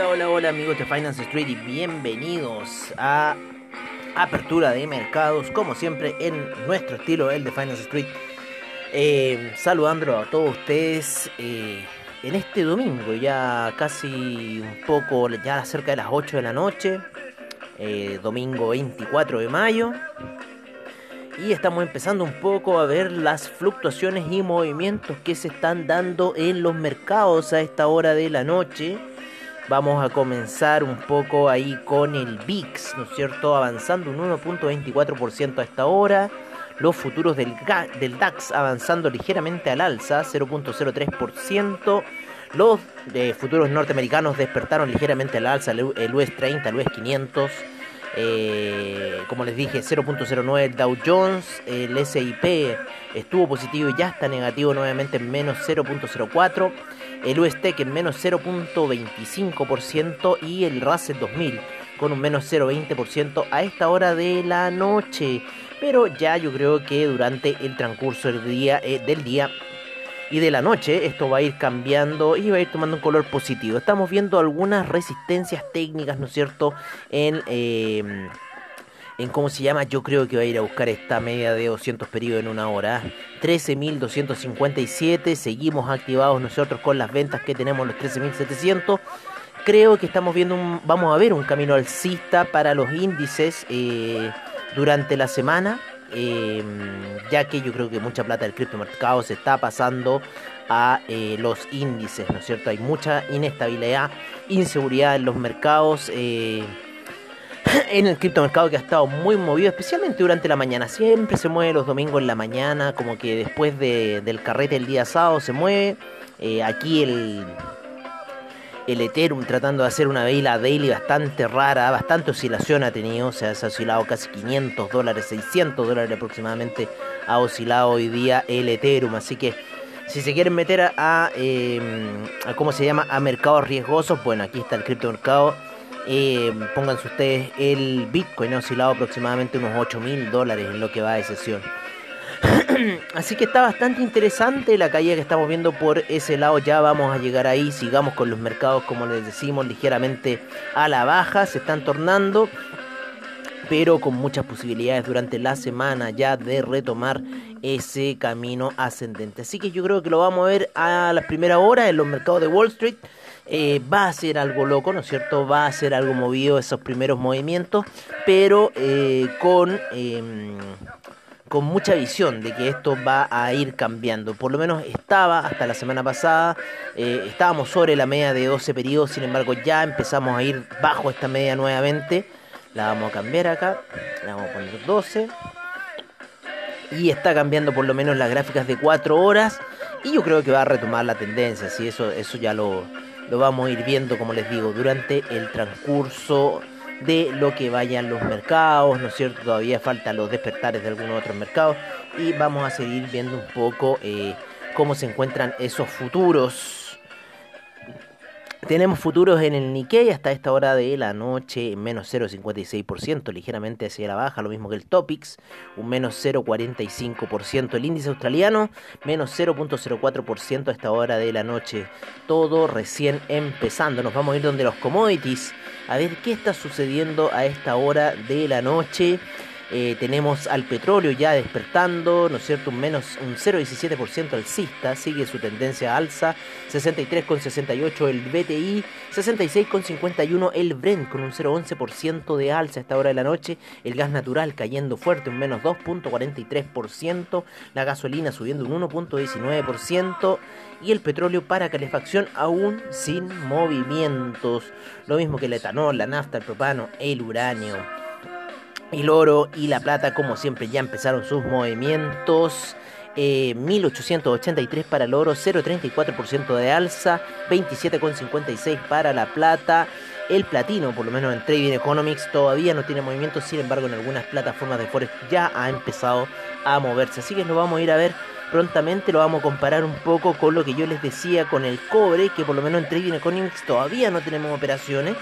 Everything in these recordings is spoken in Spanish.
Hola amigos de Finance Street y bienvenidos a Apertura de Mercados, como siempre en nuestro estilo, el de Finance Street. Eh, saludando a todos ustedes eh, en este domingo, ya casi un poco, ya cerca de las 8 de la noche, eh, domingo 24 de mayo. Y estamos empezando un poco a ver las fluctuaciones y movimientos que se están dando en los mercados a esta hora de la noche. Vamos a comenzar un poco ahí con el VIX, ¿no es cierto? Avanzando un 1.24% a esta hora. Los futuros del, DAX avanzando ligeramente al alza, 0.03%. Los eh, futuros norteamericanos despertaron ligeramente al alza, el US 30, el US 500. Eh, como les dije, 0.09 el Dow Jones, el SIP estuvo positivo y ya está negativo nuevamente en menos 0.04 el USTEC en menos 0.25% y el Russell 2000 con un menos 0.20% a esta hora de la noche. Pero ya yo creo que durante el transcurso del día, eh, del día y de la noche esto va a ir cambiando y va a ir tomando un color positivo. Estamos viendo algunas resistencias técnicas, ¿no es cierto? En... Eh, en cómo se llama, yo creo que va a ir a buscar esta media de 200 periodos en una hora. 13.257, seguimos activados nosotros con las ventas que tenemos los 13.700. Creo que estamos viendo un, vamos a ver un camino alcista para los índices eh, durante la semana. Eh, ya que yo creo que mucha plata del criptomercado se está pasando a eh, los índices, ¿no es cierto? Hay mucha inestabilidad, inseguridad en los mercados en el criptomercado que ha estado muy movido, especialmente durante la mañana. Siempre se mueve los domingos en la mañana, como que después del carrete el día sábado se mueve. Eh, aquí el, el Ethereum tratando de hacer una vela daily bastante rara, bastante oscilación ha tenido, o sea, se ha oscilado casi 500 dólares, 600 dólares aproximadamente ha oscilado hoy día el Ethereum, así que si se quieren meter a, a, em, ¿cómo se llama? a mercados riesgosos, bueno, aquí está el criptomercado eh, pónganse ustedes, el Bitcoin ha oscilado aproximadamente unos 8 mil dólares en lo que va de sesión. Así que está bastante interesante la caída que estamos viendo por ese lado. Ya vamos a llegar ahí. Sigamos con los mercados, como les decimos, ligeramente a la baja. Se están tornando. Pero con muchas posibilidades durante la semana ya de retomar ese camino ascendente. Así que yo creo que lo vamos a ver a las primeras horas en los mercados de Wall Street. Eh, va a ser algo loco, ¿no es cierto? Va a ser algo movido esos primeros movimientos, pero eh, con, em, con mucha visión de que esto va a ir cambiando. Por lo menos estaba hasta la semana pasada, eh, estábamos sobre la media de 12 periodos, sin embargo ya empezamos a ir bajo esta media nuevamente. La vamos a cambiar acá, la vamos a poner 12. Y está cambiando por lo menos las gráficas de 4 horas. Y yo creo que va a retomar la tendencia, si eso, eso ya lo, lo vamos a ir viendo, como les digo, durante el transcurso de lo que vayan los mercados, ¿no es cierto? Todavía faltan los despertares de algunos otros mercados y vamos a seguir viendo un poco eh, cómo se encuentran esos futuros tenemos futuros en el Nikkei hasta esta hora de la noche en menos 0,56%, ligeramente hacia la baja, lo mismo que el Topix, un menos 0,45%. El índice australiano, menos 0,04% a esta hora de la noche. Todo recién empezando. Nos vamos a ir donde los commodities, a ver qué está sucediendo a esta hora de la noche. Eh, tenemos al petróleo ya despertando, ¿no es cierto? Un menos un 0,17% alcista, sigue su tendencia alza, 63,68 el BTI, 66,51 el Brent con un 0,11% de alza a esta hora de la noche, el gas natural cayendo fuerte, un menos 2,43%, la gasolina subiendo un 1,19% y el petróleo para calefacción aún sin movimientos, lo mismo que el etanol, la nafta, el propano, el uranio. El oro y la plata, como siempre, ya empezaron sus movimientos. 1883 eh, para el oro, 0,34% de alza, 27,56 para la plata. El platino, por lo menos en Trading Economics, todavía no tiene movimiento, sin embargo en algunas plataformas de Forex ya ha empezado a moverse. Así que lo vamos a ir a ver prontamente, lo vamos a comparar un poco con lo que yo les decía con el cobre, que por lo menos en Trading Economics todavía no tenemos operaciones.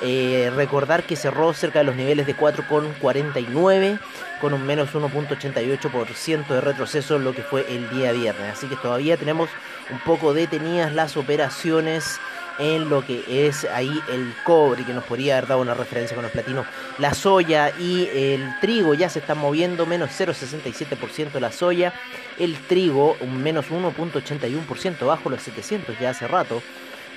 Eh, recordar que cerró cerca de los niveles de 4,49 con un menos 1.88% de retroceso lo que fue el día viernes. Así que todavía tenemos un poco detenidas las operaciones en lo que es ahí el cobre, que nos podría haber dado una referencia con el platino. La soya y el trigo ya se están moviendo, menos 0,67% la soya, el trigo un menos 1,81% bajo los 700 ya hace rato.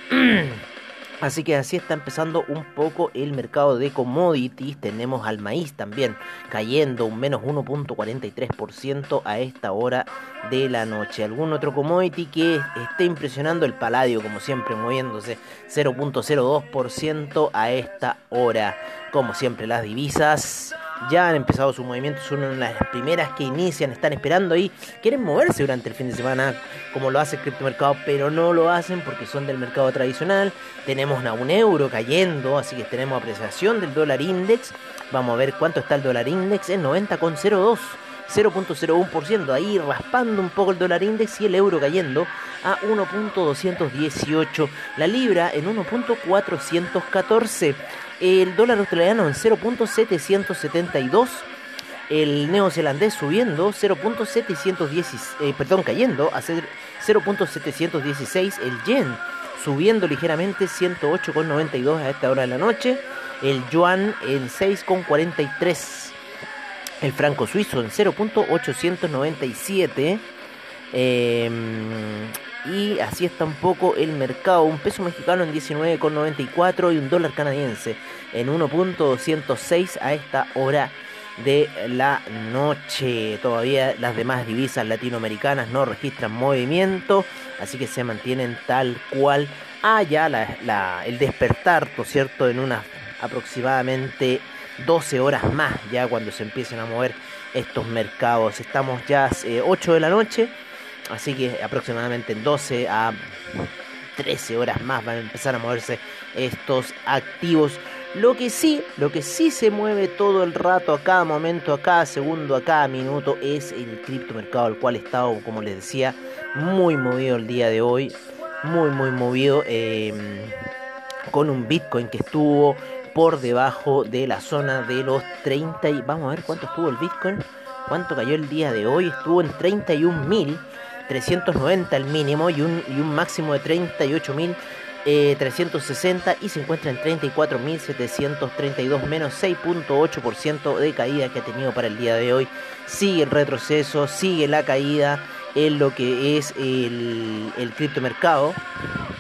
Así que así está empezando un poco el mercado de commodities. Tenemos al maíz también cayendo un menos 1.43% a esta hora de la noche. ¿Algún otro commodity que esté impresionando? El paladio, como siempre, moviéndose 0.02% a esta hora. Como siempre, las divisas ya han empezado su movimiento, son de las primeras que inician, están esperando ahí, quieren moverse durante el fin de semana como lo hace el criptomercado, pero no lo hacen porque son del mercado tradicional. Tenemos a un euro cayendo, así que tenemos apreciación del dólar index. Vamos a ver cuánto está el dólar index en 90,02. 0.01%, ahí raspando un poco el dólar index y el euro cayendo a 1.218, la libra en 1.414 el dólar australiano en 0.772, el neozelandés subiendo 0.716, eh, perdón, cayendo a 0.716, el yen subiendo ligeramente 108,92 a esta hora de la noche, el yuan en 6,43, el franco suizo en 0.897, eh, y así está un poco el mercado. Un peso mexicano en 19,94 y un dólar canadiense en 1.206 a esta hora de la noche. Todavía las demás divisas latinoamericanas no registran movimiento, así que se mantienen tal cual. Allá la, el despertar, ¿no cierto?, en unas aproximadamente 12 horas más, ya cuando se empiecen a mover estos mercados. Estamos ya 8 eh, de la noche Así que aproximadamente en 12 a 13 horas más van a empezar a moverse estos activos. Lo que sí, lo que sí se mueve todo el rato, a cada momento, a cada segundo, a cada minuto, es el criptomercado, el cual está, como les decía, muy movido el día de hoy. Muy, muy movido. Em, con un Bitcoin que estuvo por debajo de la zona de los 30 y vamos a ver cuánto estuvo el Bitcoin, cuánto cayó el día de hoy, estuvo en 31 mil 390 el mínimo y un, y un máximo de 38.360 eh, y se encuentra en 34.732 menos 6.8% de caída que ha tenido para el día de hoy. Sigue el retroceso, sigue la caída en lo que es el, el criptomercado,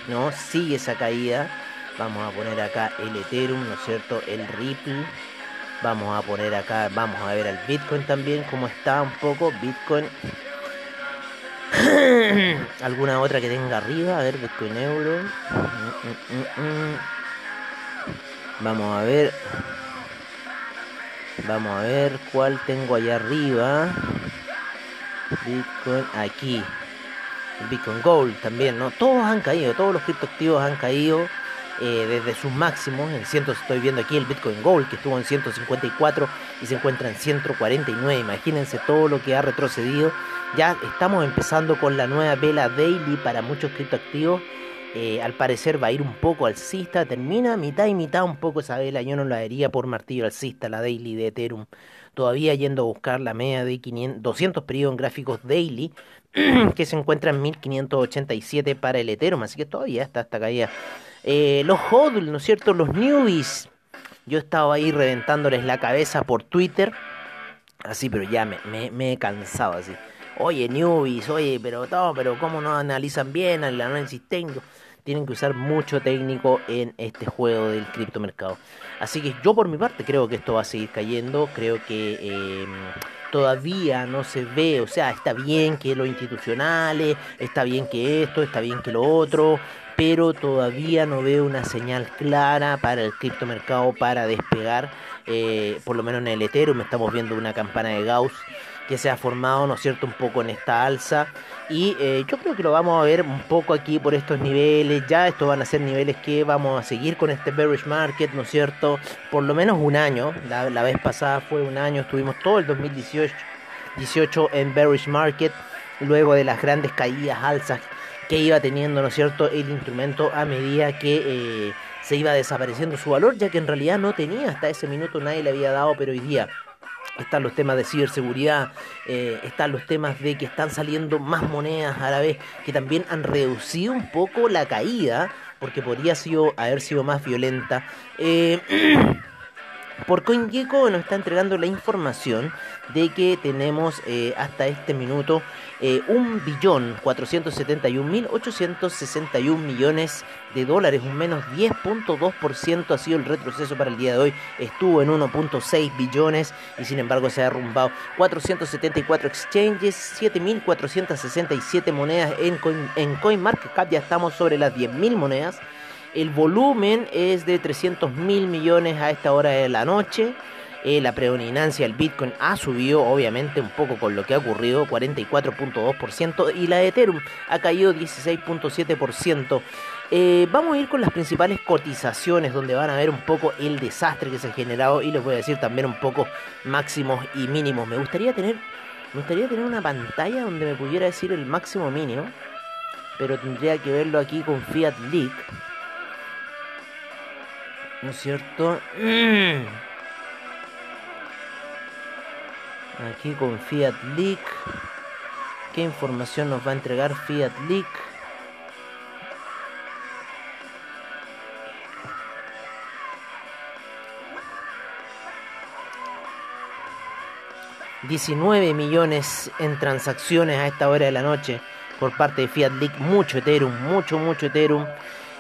¿no? Sigue esa caída. Vamos a poner acá el Ethereum, ¿no es cierto? El Ripple. Vamos a poner acá, vamos a ver al Bitcoin también, cómo está un poco. Bitcoin alguna otra que tenga arriba, a ver, Bitcoin Euro. Vamos a ver. Vamos a ver cuál tengo allá arriba. Bitcoin aquí. Bitcoin Gold también, ¿no? Todos han caído, todos los criptoactivos han caído eh, desde sus máximos. En cientos estoy viendo aquí el Bitcoin Gold que estuvo en 154 y se encuentra en 149. Imagínense todo lo que ha retrocedido. Ya estamos empezando con la nueva vela daily para muchos criptoactivos. Eh, al parecer va a ir un poco alcista, termina mitad y mitad un poco esa vela. Yo no la haría por martillo alcista, la daily de Ethereum. Todavía yendo a buscar la media de 500, 200 periodos en gráficos daily, que se encuentra en 1587 para el Ethereum. Así que todavía está esta caída eh, los hodl, ¿no es cierto? Los newbies. Yo estaba ahí reventándoles la cabeza por Twitter. Así, pero ya me, he cansado así. Oye, newbies, oye, pero no, pero ¿cómo no analizan bien el análisis técnico? Tienen que usar mucho técnico en este juego del criptomercado. Así que yo por mi parte creo que esto va a seguir cayendo. Creo que em, todavía no se ve, o sea, está bien que lo institucionales, está bien que esto, está bien que lo otro, pero todavía no veo una señal clara para el criptomercado para despegar, eh, por lo menos en el Ethereum. Estamos viendo una campana de Gauss que se ha formado, ¿no es cierto?, un poco en esta alza. Y eh, yo creo que lo vamos a ver un poco aquí por estos niveles. Ya estos van a ser niveles que vamos a seguir con este bearish market, ¿no es cierto? Por lo menos un año. La, vez pasada fue un año, estuvimos todo el 2018 18 en bearish market. Luego de las grandes caídas, alzas que iba teniendo, ¿no es cierto?, el instrumento a medida que eh, se iba desapareciendo su valor, ya que en realidad no tenía hasta ese minuto nadie le había dado, pero hoy día están los temas de ciberseguridad, eh, están los temas de que están saliendo más monedas a la vez, que también han reducido un poco la caída porque podría sido, haber sido más violenta. Eh, por CoinGecko nos está entregando la información de que tenemos eh, hasta este minuto eh, un billón 471.861 millones de dólares, un menos 10.2% ha sido el retroceso para el día de hoy, estuvo en 1.6 billones y sin embargo se ha derrumbado 474 exchanges, 7.467 monedas en, Coin, en CoinMarketCap, ya estamos sobre las 10.000 monedas. El volumen es de 300 mil millones a esta hora de la noche. Eh, la predominancia del Bitcoin ha subido, obviamente, un poco con lo que ha ocurrido, 44.2%, y la de Ethereum ha caído 16.7%. Eh, vamos a ir con las principales cotizaciones, donde van a ver un poco el desastre que se ha generado, y les voy a decir también un poco máximos y mínimos. Me gustaría tener, me gustaría tener una pantalla donde me pudiera decir el máximo mínimo, pero tendría que verlo aquí con Fiat Leak. ¿No es cierto? Mm. Aquí con Fiat Leak. ¿Qué información nos va a entregar Fiat Leak? ...19 millones en transacciones a esta hora de la noche... ...por parte de Fiat Leak... ...mucho Ethereum, mucho, mucho Ethereum...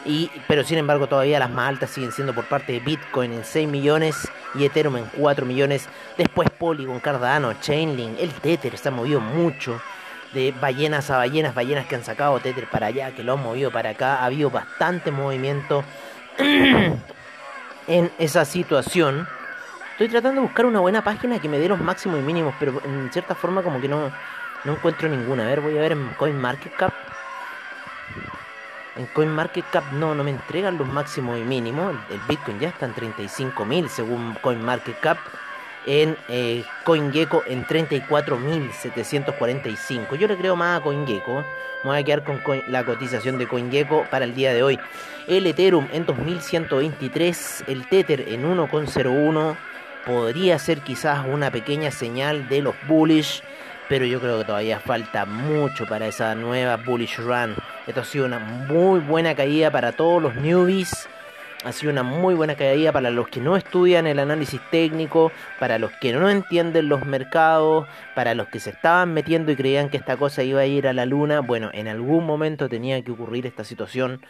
Y, pero sin embargo todavía las más altas siguen siendo por parte de Bitcoin en 6 millones y Ethereum en 4 millones. Después Polygon, Cardano, Chainlink, el Tether se ha movido mucho. De ballenas a ballenas, ballenas que han sacado Tether para allá, que lo han movido para acá. Ha habido bastante movimiento en esa situación. Estoy tratando de buscar una buena página que me dé los máximos y mínimos, pero en cierta forma como que no, no encuentro ninguna. A ver, voy a ver en CoinMarketCap. En CoinMarketCap no, no me entregan los máximos y mínimos. El, Bitcoin ya está en 35.000 según CoinMarketCap. En eh, CoinGecko en 34.745. Yo le creo más a CoinGecko. Me voy a quedar con la cotización de CoinGecko para el día de hoy. El Ethereum en 2123. El Tether en 1,01. Podría ser quizás una pequeña señal de los bullish pero yo creo que todavía falta mucho para esa nueva bullish run. Esto ha sido una muy buena caída para todos los newbies. Ha sido una muy buena caída para los que no estudian el análisis técnico, para los que no entienden los mercados, para los que se estaban metiendo y creían que esta cosa iba a ir a la luna. Bueno, en algún momento tenía que ocurrir esta situación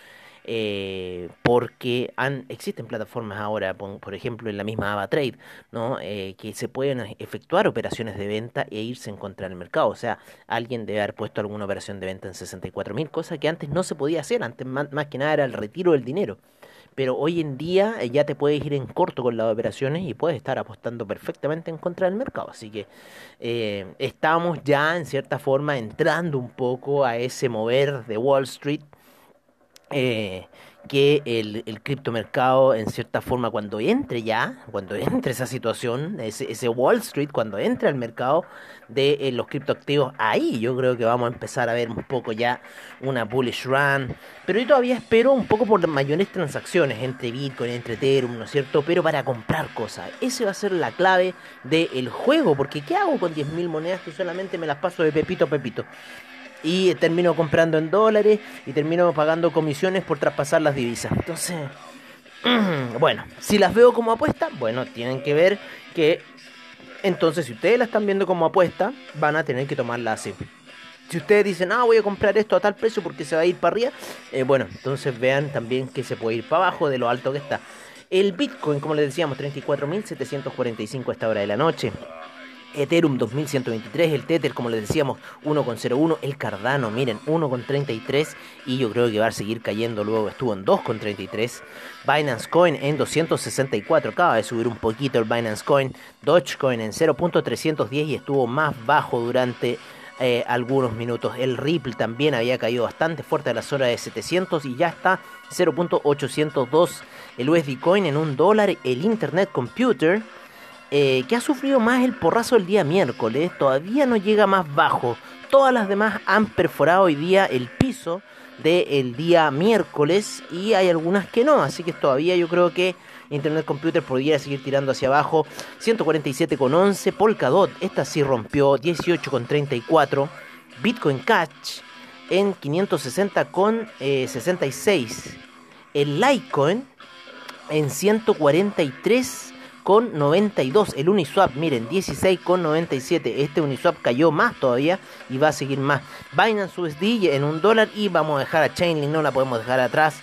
eh, porque existen plataformas ahora, por, ejemplo en la misma AvaTrade, ¿no? Eh, que se pueden efectuar operaciones de venta e irse en contra del mercado. O sea, alguien debe haber puesto alguna operación de venta en 64 mil, cosa que antes no se podía hacer, antes más, que nada era el retiro del dinero. Pero hoy en día eh, ya te puedes ir en corto con las operaciones y puedes estar apostando perfectamente en contra del mercado. Así que estamos ya en cierta forma entrando un poco a ese mover de Wall Street eh, que el, el criptomercado en cierta forma cuando entre ya, cuando entre esa situación, ese, Wall Street, cuando entre al mercado de eh, los criptoactivos, ahí yo creo que vamos a empezar a ver un poco ya una bullish run, pero yo todavía espero un poco por mayores transacciones entre Bitcoin, entre Ethereum, ¿no es cierto? Pero para comprar cosas, ese va a ser la clave del juego, porque ¿qué hago con 10.000 monedas que solamente me las paso de pepito a pepito? Y termino comprando en dólares y termino pagando comisiones por traspasar las divisas. Entonces, bueno, si las veo como apuesta, bueno, tienen que ver que entonces si ustedes la están viendo como apuesta, van a tener que tomarla así. Si ustedes dicen, ah, voy a comprar esto a tal precio porque se va a ir para arriba, eh, bueno, entonces vean también que se puede ir para abajo de lo alto que está. El Bitcoin, como les decíamos, 34.745 a esta hora de la noche. Ethereum 2123, el Tether, como les decíamos, 1,01, el Cardano, miren, 1,33 y yo creo que va a seguir cayendo luego, estuvo en 2,33. Binance Coin en 264, acaba de subir un poquito el Binance Coin. Dogecoin en 0.310 y estuvo más bajo durante eh, algunos minutos. El Ripple también había caído bastante fuerte a la zona de 700 y ya está 0.802. El USD Coin en un dólar, el Internet Computer eh, que ha sufrido más el porrazo el día miércoles, todavía no llega más bajo. Todas las demás han perforado hoy día el piso del día miércoles y hay algunas que no, así que todavía yo creo que Internet Computer podría seguir tirando hacia abajo. 147,11, Polkadot, esta sí rompió 18,34, Bitcoin Cash en 560,66. el Litecoin en 143 con 92. El Uniswap, miren, 16 con 97. Este Uniswap cayó más todavía y va a seguir más. Binance USD en un dólar y vamos a dejar a Chainlink, no la podemos dejar atrás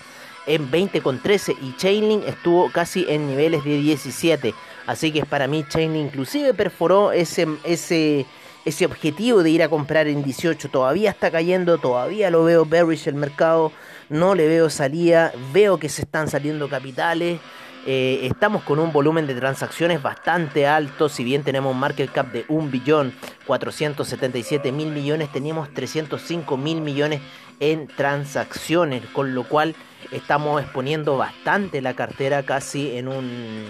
en 20 con 13 y Chainlink estuvo casi en niveles de 17. Así que para mí Chainlink inclusive perforó ese, ese, ese objetivo de ir a comprar en 18. Todavía está cayendo, todavía lo veo bearish el mercado, no le veo salida, veo que se están saliendo capitales. Eh, estamos con un volumen de transacciones bastante alto. Si bien tenemos un market cap de 1 billón 477 mil millones, teníamos 305 mil millones en transacciones, con lo cual estamos exponiendo bastante la cartera casi en un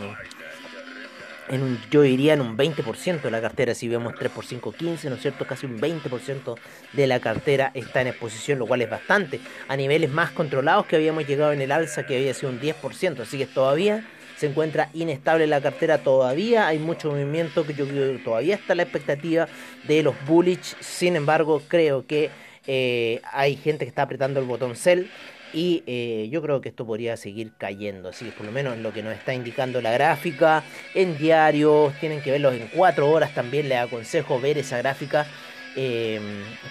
en yo diría en un 20% de la cartera, si vemos 3 por 5, 15, ¿no es cierto? Casi un 20% de la cartera está en exposición, lo cual es bastante, a niveles más controlados que habíamos llegado en el alza, que había sido un 10%, así que todavía se encuentra inestable la cartera, todavía hay mucho movimiento, que yo creo que todavía está la expectativa de los bullish, sin embargo creo que eh, hay gente que está apretando el botón sell, y eh, yo creo que esto podría seguir cayendo, así que por lo menos lo que nos está indicando la gráfica en diarios, tienen que verlos en 4 horas también, les aconsejo ver esa gráfica eh,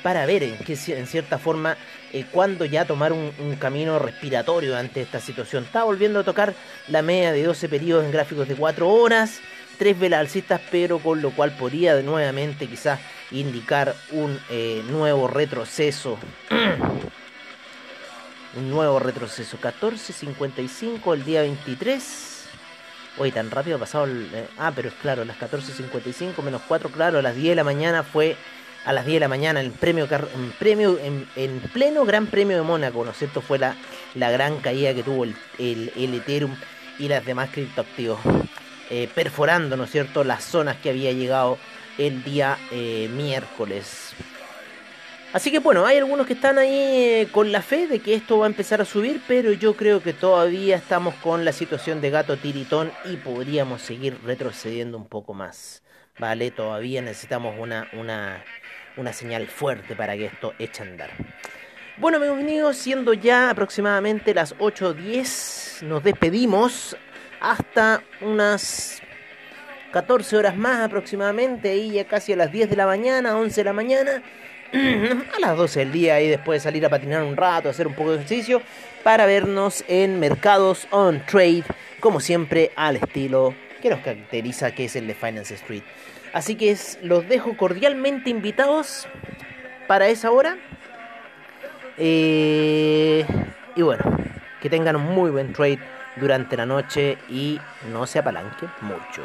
para ver en, qué, en cierta forma eh, cuándo ya tomar un, camino respiratorio ante esta situación. Está volviendo a tocar la media de 12 periodos en gráficos de 4 horas, 3 velas alcistas, pero con lo cual podría nuevamente quizás indicar un nuevo retroceso. un nuevo retroceso. 14.55 el día 23. Hoy tan rápido ha pasado el... Eh, ah, pero es claro, las 14.55 menos 4, claro, a las 10 de la mañana fue... A las 10 de la mañana el premio, en, premio en, pleno Gran Premio de Mónaco, ¿no es cierto? Fue la, la gran caída que tuvo el, el, Ethereum y las demás criptoactivos. Eh, perforando, ¿no es cierto?, las zonas que había llegado el día eh, miércoles. Así que bueno, hay algunos que están ahí eh, con la fe de que esto va a empezar a subir, pero yo creo que todavía estamos con la situación de gato tiritón y podríamos seguir retrocediendo un poco más. ¿Vale? Todavía necesitamos una, una, una señal fuerte para que esto eche a andar. Bueno, amigos siendo ya aproximadamente las 8.10, nos despedimos hasta unas 14 horas más aproximadamente, ahí ya casi a las 10 de la mañana, 11 de la mañana. a las 12 del día y después salir a patinar un rato, hacer un poco de ejercicio para vernos en mercados on trade, como siempre al estilo que nos caracteriza que es el de Finance Street. Así que los dejo cordialmente invitados para esa hora. Eh, y bueno, que tengan un muy buen trade durante la noche y no se apalanquen mucho.